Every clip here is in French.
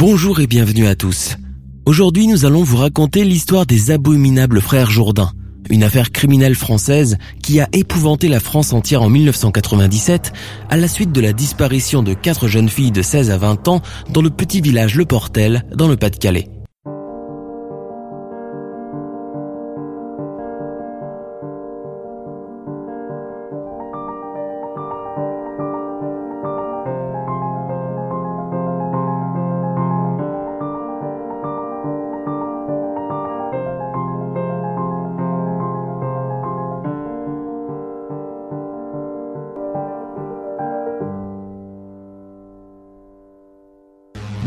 Bonjour et bienvenue à tous. Aujourd'hui, nous allons vous raconter l'histoire des abominables frères Jourdain, une affaire criminelle française qui a épouvanté la France entière en 1997 à la suite de la disparition de quatre jeunes filles de 16 à 20 ans dans le petit village Le Portel, dans le Pas-de-Calais.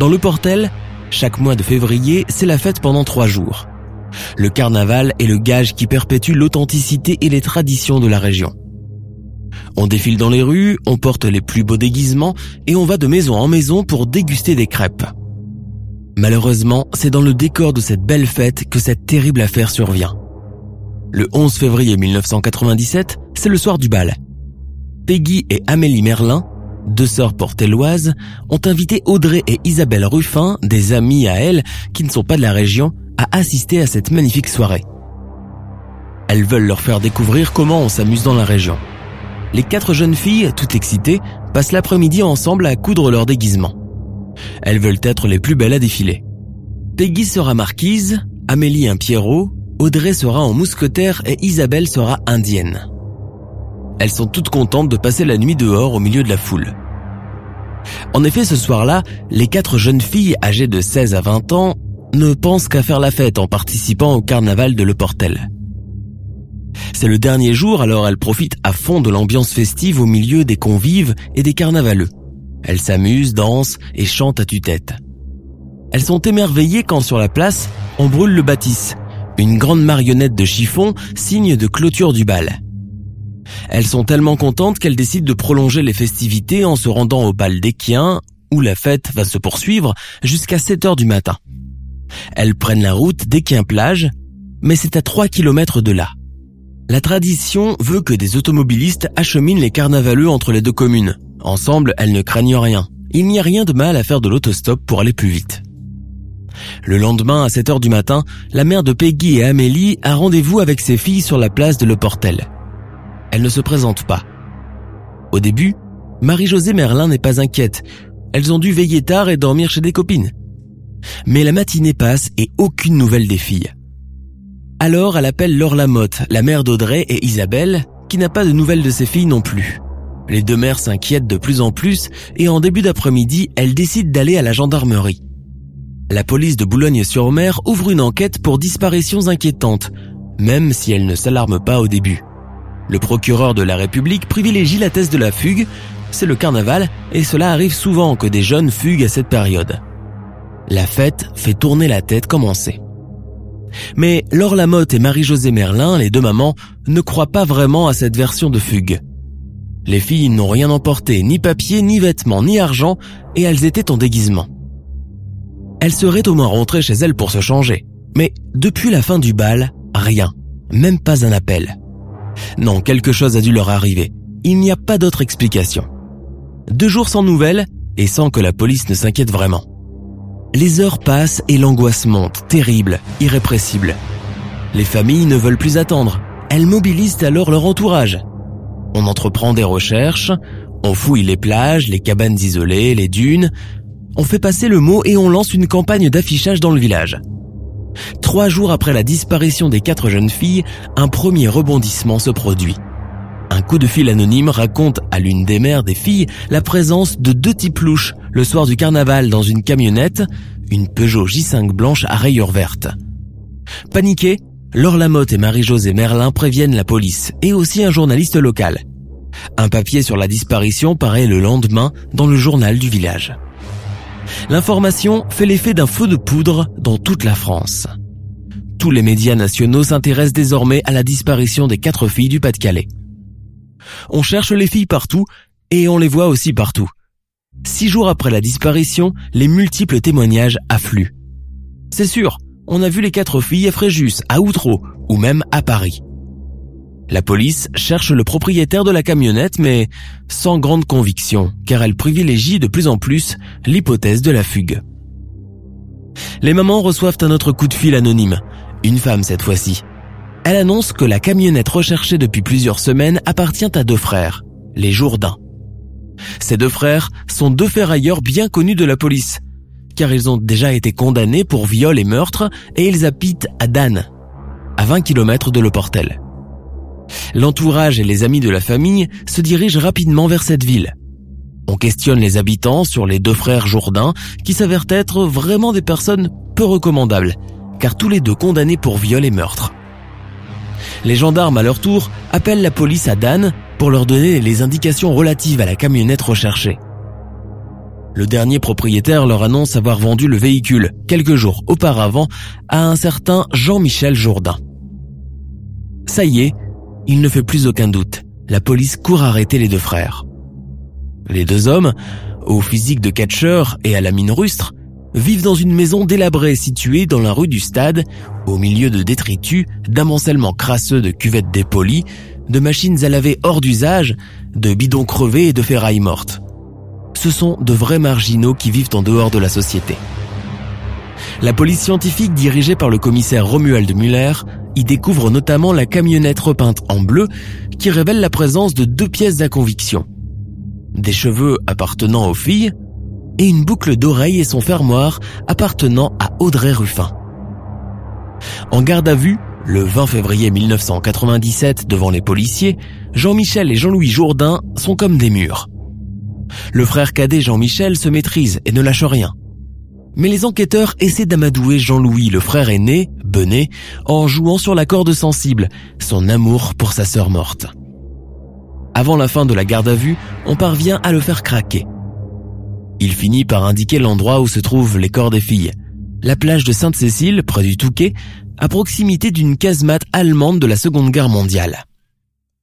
Dans le Portel, chaque mois de février, c'est la fête pendant trois jours. Le carnaval est le gage qui perpétue l'authenticité et les traditions de la région. On défile dans les rues, on porte les plus beaux déguisements et on va de maison en maison pour déguster des crêpes. Malheureusement, c'est dans le décor de cette belle fête que cette terrible affaire survient. Le 11 février 1997, c'est le soir du bal. Peggy et Amélie Merlin, deux sœurs portelloises, ont invité Audrey et Isabelle Ruffin, des amies à elles qui ne sont pas de la région, à assister à cette magnifique soirée. Elles veulent leur faire découvrir comment on s'amuse dans la région. Les quatre jeunes filles, toutes excitées, passent l'après-midi ensemble à coudre leur déguisement. Elles veulent être les plus belles à défiler. Peggy sera marquise, Amélie un Pierrot, Audrey sera en mousquetaire et Isabelle sera indienne. Elles sont toutes contentes de passer la nuit dehors au milieu de la foule. En effet, ce soir-là, les quatre jeunes filles âgées de 16 à 20 ans ne pensent qu'à faire la fête en participant au carnaval de Le Portel. C'est le dernier jour, alors elles profitent à fond de l'ambiance festive au milieu des convives et des carnavaleux. Elles s'amusent, dansent et chantent à tue-tête. Elles sont émerveillées quand sur la place, on brûle le bâtisse, une grande marionnette de chiffon, signe de clôture du bal. Elles sont tellement contentes qu'elles décident de prolonger les festivités en se rendant au bal d'Équien, où la fête va se poursuivre jusqu'à 7 heures du matin. Elles prennent la route d'Équien-Plage, mais c'est à 3 kilomètres de là. La tradition veut que des automobilistes acheminent les carnavaleux entre les deux communes. Ensemble, elles ne craignent rien. Il n'y a rien de mal à faire de l'autostop pour aller plus vite. Le lendemain, à 7 heures du matin, la mère de Peggy et Amélie a rendez-vous avec ses filles sur la place de Le Portel elle ne se présente pas. Au début, Marie-Josée Merlin n'est pas inquiète. Elles ont dû veiller tard et dormir chez des copines. Mais la matinée passe et aucune nouvelle des filles. Alors elle appelle Laure Lamotte, la mère d'Audrey et Isabelle, qui n'a pas de nouvelles de ses filles non plus. Les deux mères s'inquiètent de plus en plus et en début d'après-midi, elles décident d'aller à la gendarmerie. La police de Boulogne-sur-Mer ouvre une enquête pour disparitions inquiétantes, même si elle ne s'alarme pas au début. Le procureur de la République privilégie la thèse de la fugue, c'est le carnaval, et cela arrive souvent que des jeunes fuguent à cette période. La fête fait tourner la tête comme on sait. Mais Laure Lamotte et Marie-Josée Merlin, les deux mamans, ne croient pas vraiment à cette version de fugue. Les filles n'ont rien emporté, ni papier, ni vêtements, ni argent, et elles étaient en déguisement. Elles seraient au moins rentrées chez elles pour se changer. Mais depuis la fin du bal, rien, même pas un appel. Non, quelque chose a dû leur arriver. Il n'y a pas d'autre explication. Deux jours sans nouvelles et sans que la police ne s'inquiète vraiment. Les heures passent et l'angoisse monte, terrible, irrépressible. Les familles ne veulent plus attendre. Elles mobilisent alors leur entourage. On entreprend des recherches, on fouille les plages, les cabanes isolées, les dunes, on fait passer le mot et on lance une campagne d'affichage dans le village. Trois jours après la disparition des quatre jeunes filles, un premier rebondissement se produit. Un coup de fil anonyme raconte à l'une des mères des filles la présence de deux types louches le soir du carnaval dans une camionnette, une Peugeot J5 blanche à rayures vertes. Paniqués, Laure Lamotte et Marie-Josée Merlin préviennent la police et aussi un journaliste local. Un papier sur la disparition paraît le lendemain dans le journal du village. L'information fait l'effet d'un feu de poudre dans toute la France. Tous les médias nationaux s'intéressent désormais à la disparition des quatre filles du Pas-de-Calais. On cherche les filles partout et on les voit aussi partout. Six jours après la disparition, les multiples témoignages affluent. C'est sûr, on a vu les quatre filles à Fréjus, à Outreau ou même à Paris. La police cherche le propriétaire de la camionnette mais sans grande conviction car elle privilégie de plus en plus l'hypothèse de la fugue. Les mamans reçoivent un autre coup de fil anonyme, une femme cette fois-ci. Elle annonce que la camionnette recherchée depuis plusieurs semaines appartient à deux frères, les Jourdain. Ces deux frères sont deux ferrailleurs bien connus de la police, car ils ont déjà été condamnés pour viol et meurtre et ils habitent à Dan, à 20 km de Le Portel. L'entourage et les amis de la famille se dirigent rapidement vers cette ville. On questionne les habitants sur les deux frères Jourdain qui s'avèrent être vraiment des personnes peu recommandables, car tous les deux condamnés pour viol et meurtre. Les gendarmes à leur tour appellent la police à Dan pour leur donner les indications relatives à la camionnette recherchée. Le dernier propriétaire leur annonce avoir vendu le véhicule quelques jours auparavant à un certain Jean-Michel Jourdain. Ça y est, il ne fait plus aucun doute. La police court arrêter les deux frères. Les deux hommes, au physique de catcheur et à la mine rustre, vivent dans une maison délabrée située dans la rue du Stade, au milieu de détritus, d'amoncellements crasseux de cuvettes dépolies, de machines à laver hors d'usage, de bidons crevés et de ferrailles mortes. Ce sont de vrais marginaux qui vivent en dehors de la société. La police scientifique dirigée par le commissaire Romuald Muller y découvre notamment la camionnette repeinte en bleu qui révèle la présence de deux pièces à conviction. Des cheveux appartenant aux filles et une boucle d'oreille et son fermoir appartenant à Audrey Ruffin. En garde à vue, le 20 février 1997, devant les policiers, Jean-Michel et Jean-Louis Jourdain sont comme des murs. Le frère cadet Jean-Michel se maîtrise et ne lâche rien. Mais les enquêteurs essaient d'amadouer Jean-Louis, le frère aîné, Benet, en jouant sur la corde sensible, son amour pour sa sœur morte. Avant la fin de la garde à vue, on parvient à le faire craquer. Il finit par indiquer l'endroit où se trouvent les corps des filles. La plage de Sainte-Cécile, près du Touquet, à proximité d'une casemate allemande de la Seconde Guerre mondiale.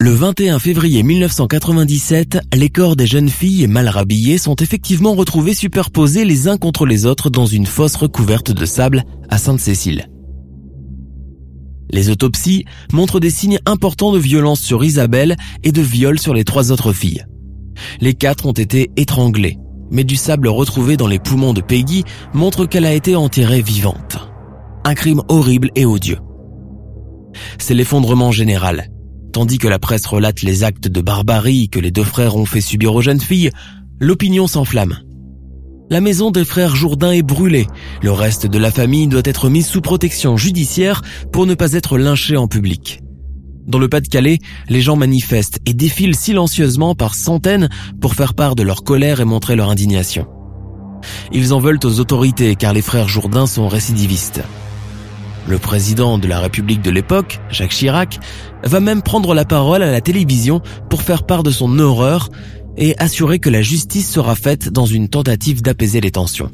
Le 21 février 1997, les corps des jeunes filles mal rhabillées sont effectivement retrouvés superposés les uns contre les autres dans une fosse recouverte de sable à Sainte-Cécile. Les autopsies montrent des signes importants de violence sur Isabelle et de viol sur les trois autres filles. Les quatre ont été étranglées, mais du sable retrouvé dans les poumons de Peggy montre qu'elle a été enterrée vivante un crime horrible et odieux. C'est l'effondrement général. Tandis que la presse relate les actes de barbarie que les deux frères ont fait subir aux jeunes filles, l'opinion s'enflamme. La maison des frères Jourdain est brûlée. Le reste de la famille doit être mis sous protection judiciaire pour ne pas être lynché en public. Dans le Pas-de-Calais, les gens manifestent et défilent silencieusement par centaines pour faire part de leur colère et montrer leur indignation. Ils en veulent aux autorités car les frères Jourdain sont récidivistes. Le président de la République de l'époque, Jacques Chirac, va même prendre la parole à la télévision pour faire part de son horreur et assurer que la justice sera faite dans une tentative d'apaiser les tensions.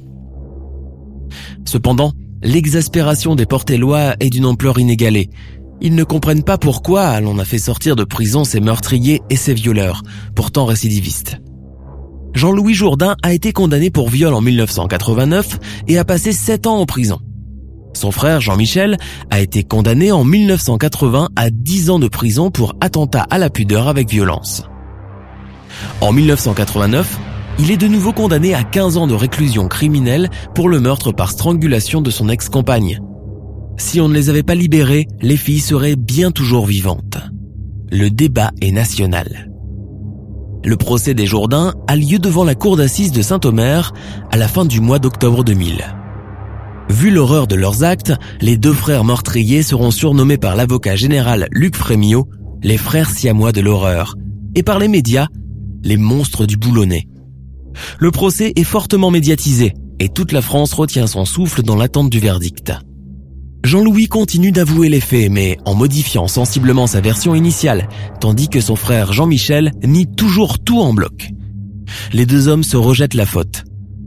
Cependant, l'exaspération des portés-lois est d'une ampleur inégalée. Ils ne comprennent pas pourquoi l'on a fait sortir de prison ces meurtriers et ces violeurs, pourtant récidivistes. Jean-Louis Jourdain a été condamné pour viol en 1989 et a passé 7 ans en prison. Son frère Jean-Michel a été condamné en 1980 à 10 ans de prison pour attentat à la pudeur avec violence. En 1989, il est de nouveau condamné à 15 ans de réclusion criminelle pour le meurtre par strangulation de son ex-compagne. Si on ne les avait pas libérés, les filles seraient bien toujours vivantes. Le débat est national. Le procès des Jourdains a lieu devant la cour d'assises de Saint-Omer à la fin du mois d'octobre 2000. Vu l'horreur de leurs actes, les deux frères meurtriers seront surnommés par l'avocat général Luc Frémio les frères siamois de l'horreur, et par les médias, les monstres du boulonnais. Le procès est fortement médiatisé et toute la France retient son souffle dans l'attente du verdict. Jean-Louis continue d'avouer les faits, mais en modifiant sensiblement sa version initiale, tandis que son frère Jean-Michel nie toujours tout en bloc. Les deux hommes se rejettent la faute.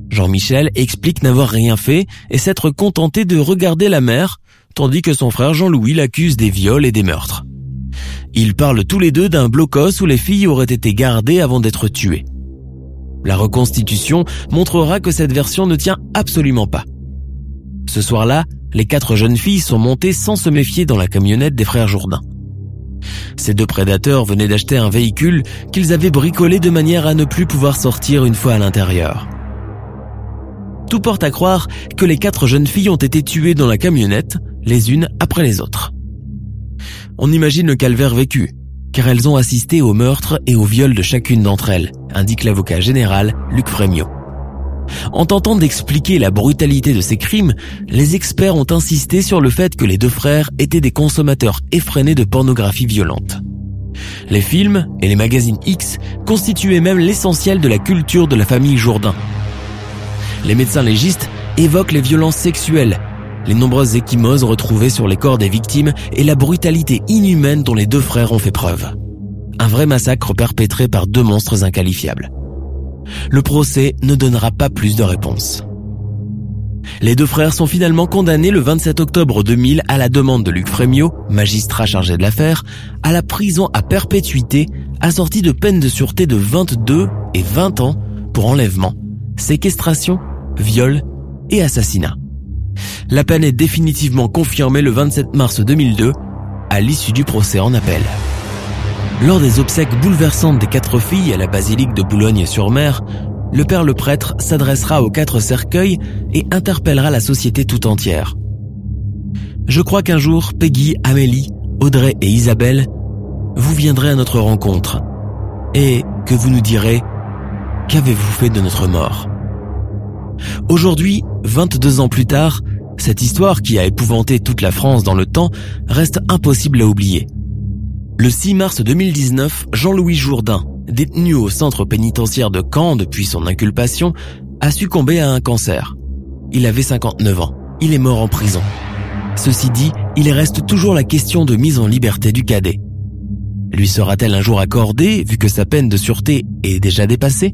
Jean-Michel explique n'avoir rien fait et s'être contenté de regarder la mer, tandis que son frère Jean-Louis l'accuse des viols et des meurtres. Ils parlent tous les deux d'un blocos où les filles auraient été gardées avant d'être tuées. La reconstitution montrera que cette version ne tient absolument pas. Ce soir-là, les quatre jeunes filles sont montées sans se méfier dans la camionnette des frères Jourdain. Ces deux prédateurs venaient d'acheter un véhicule qu'ils avaient bricolé de manière à ne plus pouvoir sortir une fois à l'intérieur. Tout porte à croire que les quatre jeunes filles ont été tuées dans la camionnette, les unes après les autres. On imagine le calvaire vécu, car elles ont assisté au meurtre et au viol de chacune d'entre elles, indique l'avocat général Luc Frémiot. En tentant d'expliquer la brutalité de ces crimes, les experts ont insisté sur le fait que les deux frères étaient des consommateurs effrénés de pornographie violente. Les films et les magazines X constituaient même l'essentiel de la culture de la famille Jourdain. Les médecins légistes évoquent les violences sexuelles, les nombreuses échymoses retrouvées sur les corps des victimes et la brutalité inhumaine dont les deux frères ont fait preuve. Un vrai massacre perpétré par deux monstres inqualifiables le procès ne donnera pas plus de réponses. Les deux frères sont finalement condamnés le 27 octobre 2000 à la demande de Luc Frémiot, magistrat chargé de l'affaire, à la prison à perpétuité, assortie de peines de sûreté de 22 et 20 ans pour enlèvement, séquestration, viol et assassinat. La peine est définitivement confirmée le 27 mars 2002 à l'issue du procès en appel. Lors des obsèques bouleversantes des quatre filles à la basilique de Boulogne-sur-Mer, le père le prêtre s'adressera aux quatre cercueils et interpellera la société tout entière. Je crois qu'un jour, Peggy, Amélie, Audrey et Isabelle, vous viendrez à notre rencontre et que vous nous direz Qu'avez-vous fait de notre mort? Aujourd'hui, 22 ans plus tard, cette histoire qui a épouvanté toute la France dans le temps reste impossible à oublier. Le 6 mars 2019, Jean-Louis Jourdain, détenu au centre pénitentiaire de Caen depuis son inculpation, a succombé à un cancer. Il avait 59 ans. Il est mort en prison. Ceci dit, il reste toujours la question de mise en liberté du cadet. Lui sera-t-elle un jour accordée vu que sa peine de sûreté est déjà dépassée?